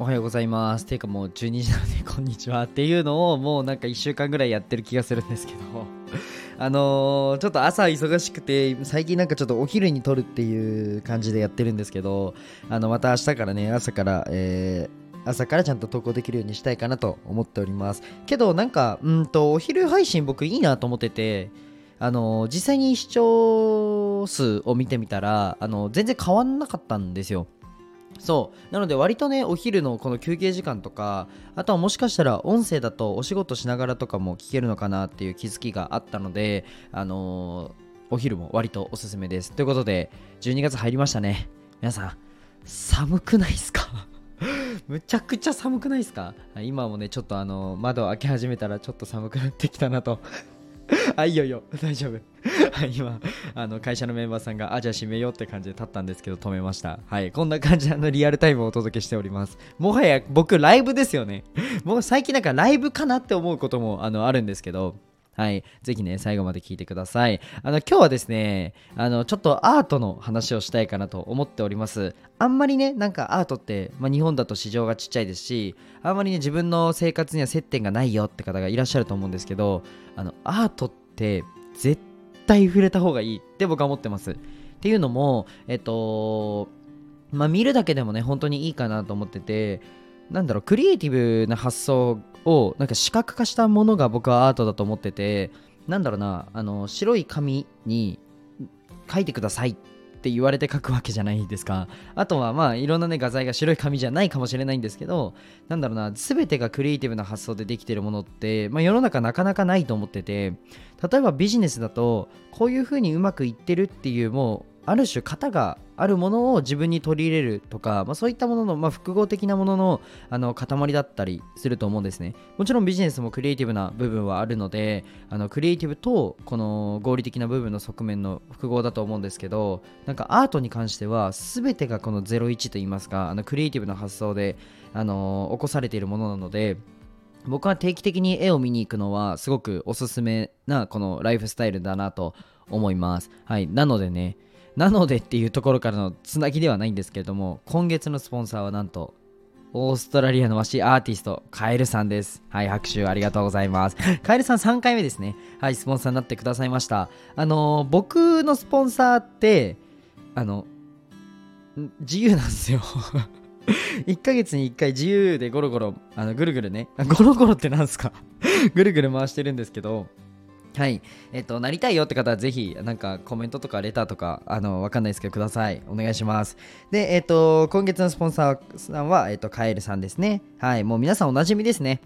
おはようございます。ていうかもう12時なので、こんにちはっていうのをもうなんか1週間ぐらいやってる気がするんですけど、あのーちょっと朝忙しくて、最近なんかちょっとお昼に撮るっていう感じでやってるんですけど、あの、また明日からね、朝から、えー朝からちゃんと投稿できるようにしたいかなと思っております。けどなんか、うんと、お昼配信僕いいなと思ってて、あの実際に視聴数を見てみたら、あの全然変わんなかったんですよ。そう。なので割とねお昼のこの休憩時間とかあとはもしかしたら音声だとお仕事しながらとかも聞けるのかなっていう気づきがあったのであのーお昼も割とおすすめです。ということで12月入りましたね。皆さん寒くないですか？むちゃくちゃ寒くないですか？今もねちょっとあの窓を開け始めたらちょっと寒くなってきたなと あいいよいいよ。大丈夫。はい今あの会社のメンバーさんがあじゃあ閉めようって感じで立ったんですけど止めました。はいこんな感じのリアルタイムをお届けしております。もはや僕ライブですよね。もう最近なんかライブかなって思うこともあのあるんですけど。はい。ぜひね、最後まで聞いてください。あの、今日はですね、あの、ちょっとアートの話をしたいかなと思っております。あんまりね、なんかアートって、まあ、日本だと市場がちっちゃいですし、あんまりね、自分の生活には接点がないよって方がいらっしゃると思うんですけど、あの、アートって絶対触れた方がいいって僕は思ってます。っていうのも、えっと、まあ、見るだけでもね、本当にいいかなと思ってて、なんだろう、クリエイティブな発想をなんか視覚化したものが僕はアートだと思ってて、なんだろうな、あの、白い紙に書いてくださいって言われて書くわけじゃないですか。あとはまあいろんなね画材が白い紙じゃないかもしれないんですけど、なんだろうな、全てがクリエイティブな発想でできてるものって、まあ、世の中なかなかないと思ってて、例えばビジネスだと、こういう風にうまくいってるっていうもう、ある種型があるものを自分に取り入れるとか、まあ、そういったものの、まあ、複合的なもののあの塊だったりすると思うんですね。もちろんビジネスもクリエイティブな部分はあるので、あのクリエイティブとこの合理的な部分の側面の複合だと思うんですけど、なんかアートに関しては全てがこの01といいますか、あのクリエイティブな発想で、あの起こされているものなので、僕は定期的に絵を見に行くのはすごくおすすめなこのライフスタイルだなと思います。はい。なのでね、なのでっていうところからのつなぎではないんですけれども、今月のスポンサーはなんと、オーストラリアの和紙アーティスト、カエルさんです。はい、拍手ありがとうございます。カエルさん3回目ですね。はい、スポンサーになってくださいました。あのー僕のスポンサーって、あの、自由なんですよ。1ヶ月に1回自由でゴロゴロ、あのぐるぐるね、ゴロゴロってなんすか？ぐるぐる回してるんですけど、はい。えっと、なりたいよって方はぜひ、なんかコメントとかレターとか、あの、わかんないですけど、ください。お願いします。で、えっと、今月のスポンサーさんは、えっと、カエルさんですね。はい。もう皆さんおなじみですね。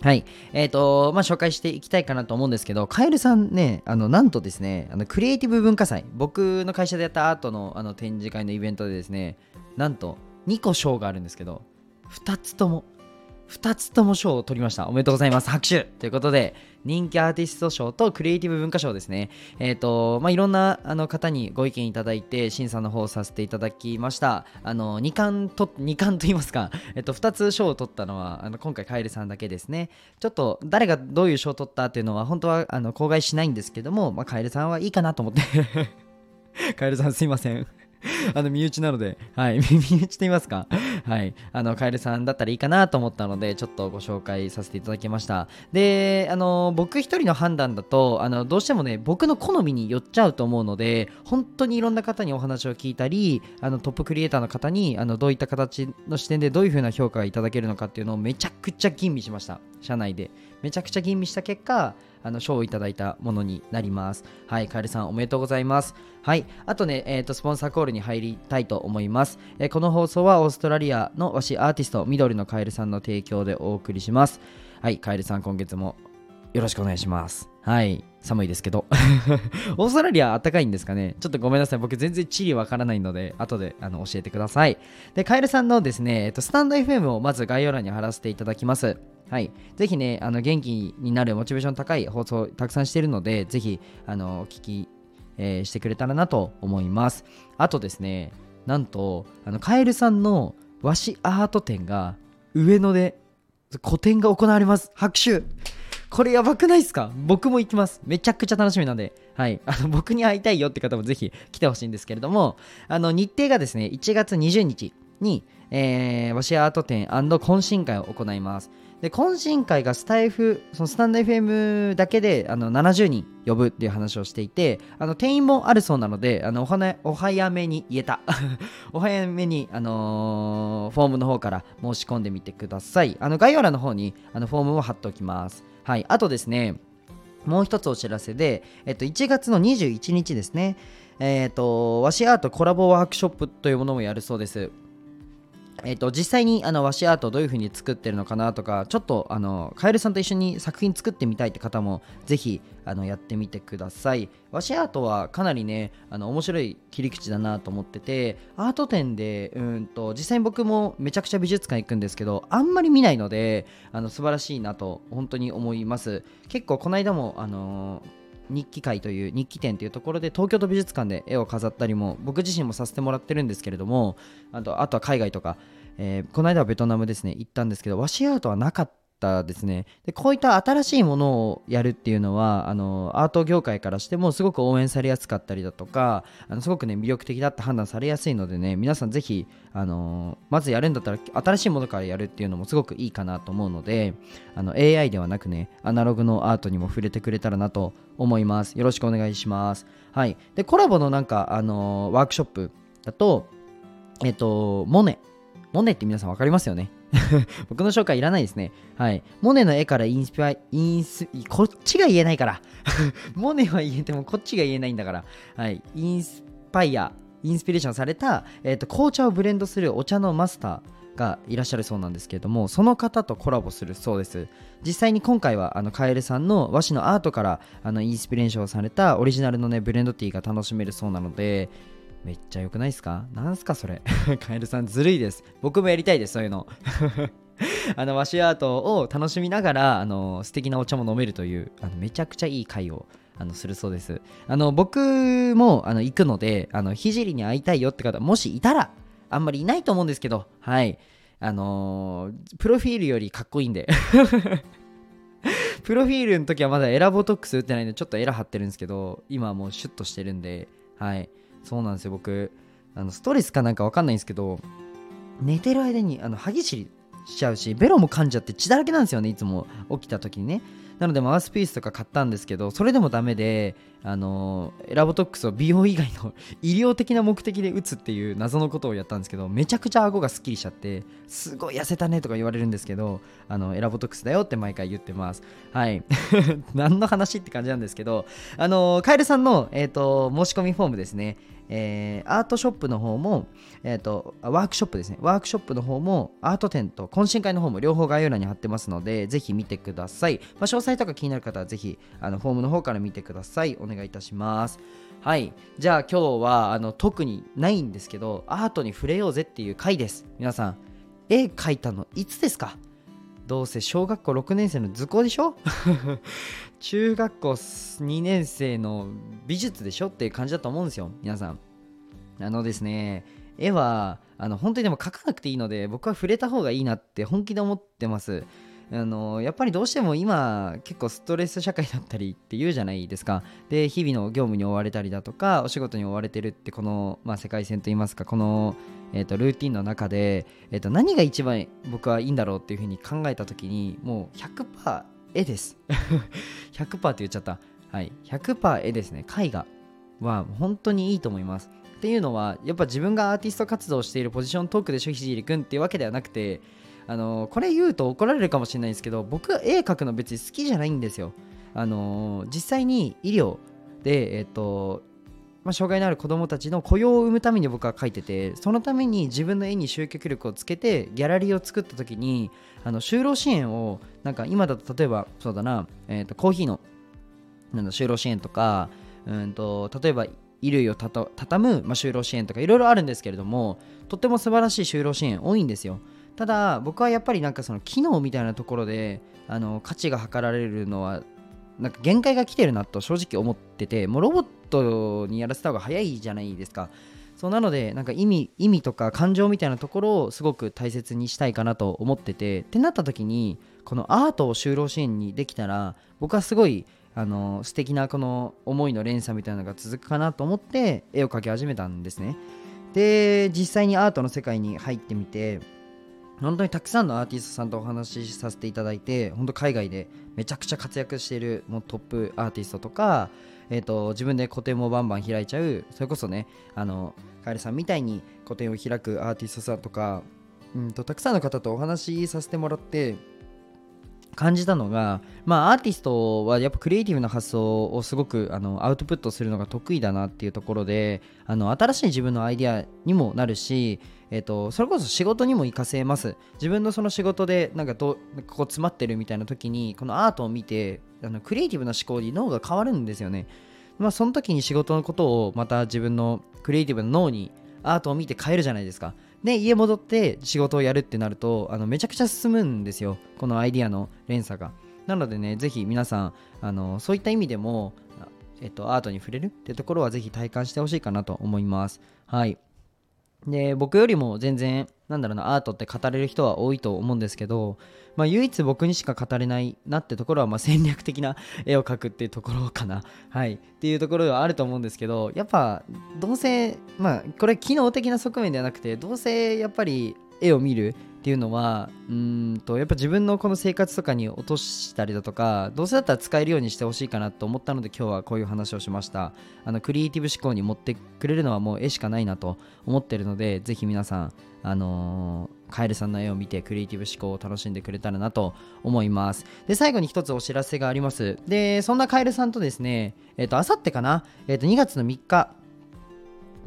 はい。えっ、と、まあ、紹介していきたいかなと思うんですけど、カエルさんね、あの、なんとですね、あの、クリエイティブ文化祭、僕の会社でやったアートのあの展示会のイベントでですね、なんと、2個賞があるんですけど、2つとも、2つとも賞を取りました。おめでとうございます。拍手ということで、人気アーティスト賞とクリエイティブ文化賞ですね。えっ、と、まあ、いろんなあの方にご意見いただいて、審査の方をさせていただきました。あの、2冠と、2冠と言いますか、えっ、と、2つ賞を取ったのは、あの今回カエルさんだけですね。ちょっと、誰がどういう賞を取ったっていうのは、本当はあの口外しないんですけども、まあ、カエルさんはいいかなと思って。カエルさんすいません。あの身内なので、はい、身内と言いますか、はい、あのカエルさんだったらいいかなと思ったので、ちょっとご紹介させていただきました。で、あの僕一人の判断だと、あのどうしてもね、僕の好みに寄っちゃうと思うので、本当にいろんな方にお話を聞いたり、あのトップクリエイターの方にあのどういった形の視点でどういう風な評価がいただけるのかっていうのをめちゃくちゃ吟味しました、社内で。めちゃくちゃ吟味した結果、あの賞をいただいたものになります。はい、カエルさんおめでとうございます。はい、あとね、えーと、スポンサーコールに入りたいと思います。えーこの放送はオーストラリアの和紙アーティスト、緑のカエルさんの提供でお送りします。はい、カエルさん今月もよろしくお願いします。はい、寒いですけど。オーストラリア暖かいんですかね？ちょっとごめんなさい。僕全然地理わからないので、後であの教えてください。で、カエルさんのですね、えっと、スタンド FM をまず概要欄に貼らせていただきます。はい。ぜひね、あの元気になるモチベーション高い放送たくさんしているので、ぜひ、あの、お聞き、えーしてくれたらなと思います。あとですね、なんと、あの、カエルさんの和紙アート展が上野で個展が行われます。拍手これやばくないですか？僕も行きます。めちゃくちゃ楽しみなんで、はい。あの、僕に会いたいよって方もぜひ来てほしいんですけれども、あの、日程がですね、1月20日に、えー、和紙アート展懇親会を行いますで懇親会がスタイフそのスタンド FM だけであの70人呼ぶっていう話をしていてあの定員もあるそうなのであのおは、ね、お早めに言えた。お早めに、あのー、フォームの方から申し込んでみてください。あの概要欄の方にあのフォームを貼っておきます。はい。あとですねもう一つお知らせで、えっと、1月の21日ですね、えっと、和紙アートコラボワークショップというものもやるそうです。えーと、実際にあの和紙アートどういう風に作ってるのかなとかちょっとあのカエルさんと一緒に作品作ってみたいって方もぜひあのやってみてください。和紙アートはかなりねあの面白い切り口だなと思っててアート展でうんと実際に僕もめちゃくちゃ美術館行くんですけどあんまり見ないのであの素晴らしいなと本当に思います。結構この間もあのー日記会という日記展というところで東京都美術館で絵を飾ったりも僕自身もさせてもらってるんですけれどもあとあとは海外とか、えー、この間はベトナムですね行ったんですけどワシアートはなかったったですね。でこういった新しいものをやるっていうのはあのアート業界からしてもすごく応援されやすかったりだとかあのすごくね魅力的だって判断されやすいのでね皆さんぜひあのまずやるんだったら新しいものからやるっていうのもすごくいいかなと思うのであの AI ではなくねアナログのアートにも触れてくれたらなと思います。よろしくお願いします。はい。でコラボのなんかあのワークショップだとえっとモネモネって皆さん分かりますよね？僕の紹介いらないですね。はい。モネの絵からインスピア、インス、こっちが言えないから。モネは言えてもこっちが言えないんだから。はい。インスパイア、インスピレーションされた、えーと、紅茶をブレンドするお茶のマスターがいらっしゃるそうなんですけれども、その方とコラボするそうです。実際に今回はあのカエルさんの和紙のアートからあのインスピレーションされたオリジナルのねブレンドティーが楽しめるそうなので、めっちゃ良くないですか？なんすかそれ？カエルさんずるいです。僕もやりたいです、そういうの。あの、ワシアートを楽しみながら、あの、素敵なお茶も飲めるという、あのめちゃくちゃいい会をあのするそうです。あの僕もあの行くので、あの聖に会いたいよって方、もしいたら、あんまりいないと思うんですけど、はい。あのー、プロフィールよりかっこいいんで プロフィールの時はまだエラボトックス打ってないんで、ちょっとエラ張ってるんですけど、今はもうシュッとしてるんで、はい。そうなんですよ。僕あのストレスかなんか分かんないんですけど寝てる間にあの歯ぎしりしちゃうしベロも噛んじゃって血だらけなんですよねいつも。起きた時にね。なのでマウスピースとか買ったんですけどそれでもダメであのエラボトックスを美容以外の 医療的な目的で打つっていう謎のことをやったんですけどめちゃくちゃ顎がすっきりしちゃってすごい痩せたねとか言われるんですけどあのエラボトックスだよって毎回言ってます。はい。何の話って感じなんですけどあのカエルさんの、えーと申し込みフォームですね。えー、アートショップの方も、えーと、ワークショップですね。ワークショップの方も、アート展と懇親会の方も両方概要欄に貼ってますので、ぜひ見てください。まあ、詳細とか気になる方は、ぜひあのフォームの方から見てください。お願いいたします。はい。じゃあ今日はあの特にないんですけど、アートに触れようぜっていう回です。皆さん、絵描いたのいつですか？どうせ小学校6年生の図工でしょ？中学校2年生の美術でしょっていう感じだと思うんですよ皆さん。あのですね絵はあの本当にでも描かなくていいので僕は触れた方がいいなって本気で思ってます。あのやっぱりどうしても今結構ストレス社会だったりって言うじゃないですか。で日々の業務に追われたりだとかお仕事に追われてるってこの、まあ、世界線といいますかこの、えーと、ルーティンの中で、えーと、何が一番僕はいいんだろうっていうふうに考えた時にもう100%絵です。100%って言っちゃった。はい。100%絵ですね。絵画は本当にいいと思います。っていうのはやっぱ自分がアーティスト活動しているポジショントークでしょひじりくんっていうわけではなくてあのこれ言うと怒られるかもしれないんですけど僕は絵描くの別に好きじゃないんですよ。あの実際に医療で、えっとまあ、障害のある子どもたちの雇用を生むために僕は描いててそのために自分の絵に集客力をつけてギャラリーを作った時にあの就労支援をなんか今だと例えばそうだな、えー、とコーヒーのなんだ就労支援とかうんと例えば衣類をたた畳む、まあ、就労支援とかいろいろあるんですけれどもとっても素晴らしい就労支援多いんですよ。ただ僕はやっぱりなんかその機能みたいなところであの価値が測られるのはなんか限界が来てるなと正直思っててもうロボットにやらせた方が早いじゃないですかそうなのでなんか意味意味とか感情みたいなところをすごく大切にしたいかなと思っててってなった時にこのアートを就労支援にできたら僕はすごいあの素敵なこの思いの連鎖みたいなのが続くかなと思って絵を描き始めたんですね。で実際にアートの世界に入ってみて本当にたくさんのアーティストさんとお話しさせていただいて本当海外でめちゃくちゃ活躍しているもうトップアーティストとか、えーと、自分で個展もバンバン開いちゃうそれこそねあのカエルさんみたいに個展を開くアーティストさんとかうんとたくさんの方とお話しさせてもらって感じたのが、まあ、アーティストはやっぱクリエイティブな発想をすごくあのアウトプットするのが得意だなっていうところであの新しい自分のアイディアにもなるしえーと、それこそ仕事にも活かせます。自分のその仕事でなんかどここ詰まってるみたいな時にこのアートを見てあのクリエイティブな思考に脳が変わるんですよね。まあその時に仕事のことをまた自分のクリエイティブな脳にアートを見て変えるじゃないですか。で家戻って仕事をやるってなるとあのめちゃくちゃ進むんですよこのアイディアの連鎖がなのでねぜひ皆さんあのそういった意味でもえっと、アートに触れるってところはぜひ体感してほしいかなと思います。はい。で僕よりも全然なんだろうなアートって語れる人は多いと思うんですけど、まあ、唯一僕にしか語れないなってところはま戦略的な絵を描くっていうところかな。はい。っていうところではあると思うんですけどやっぱどうせまあこれ機能的な側面ではなくてどうせやっぱり絵を見るっていうのはうんとやっぱ自分のこの生活とかに落としたりだとかどうせだったら使えるようにしてほしいかなと思ったので今日はこういう話をしました。あのクリエイティブ思考に持ってくれるのはもう絵しかないなと思ってるのでぜひ皆さんあのー、カエルさんの絵を見てクリエイティブ思考を楽しんでくれたらなと思います。で最後に一つお知らせがあります。でそんなカエルさんとですねえっ、ー、とあさってかな？えっ、ー、と2月の3日。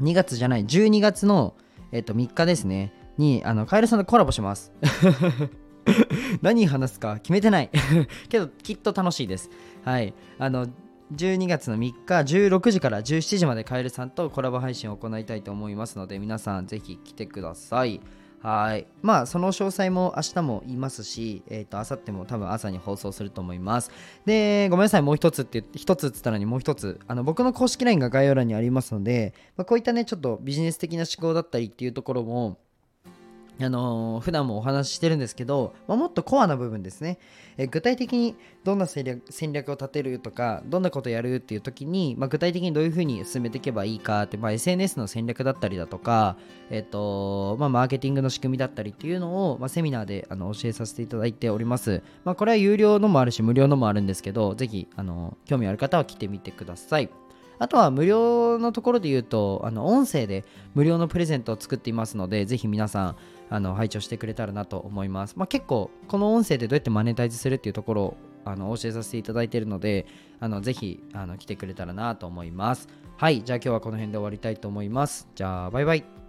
2月じゃない12月のえっ、と3日ですね。にあのカエルさんとコラボします。何話すか決めてない。けどきっと楽しいです。はい。あの12月の3日16時から17時までカエルさんとコラボ配信を行いたいと思いますので皆さんぜひ来てください。はい。まあその詳細も明日も言いますしえっ、ー、と明後日も多分朝に放送すると思います。でごめんなさい。もう一つって一つっつったのにもう一つ。あの僕の公式 LINE が概要欄にありますので、まあ、こういったねちょっとビジネス的な思考だったりっていうところもあのー、普段もお話ししてるんですけど、まあ、もっとコアな部分ですね、え具体的にどんな戦略戦略を立てるとかどんなことやるっていう時に、まあ、具体的にどういうふうに進めていけばいいかって、まあ、SNS の戦略だったりだとか、えっ、とまあ、マーケティングの仕組みだったりっていうのを、まあ、セミナーであの教えさせていただいております、まあ、これは有料のもあるし無料のもあるんですけどぜひあの興味ある方は来てみてください。あとは無料のところで言うと、あの音声で無料のプレゼントを作っていますので、ぜひ皆さん、あの拝聴してくれたらなと思います。まあ、結構、この音声でどうやってマネタイズするっていうところをあの教えさせていただいているので、あのぜひあの来てくれたらなと思います。はい、じゃあ今日はこの辺で終わりたいと思います。じゃあ、バイバイ。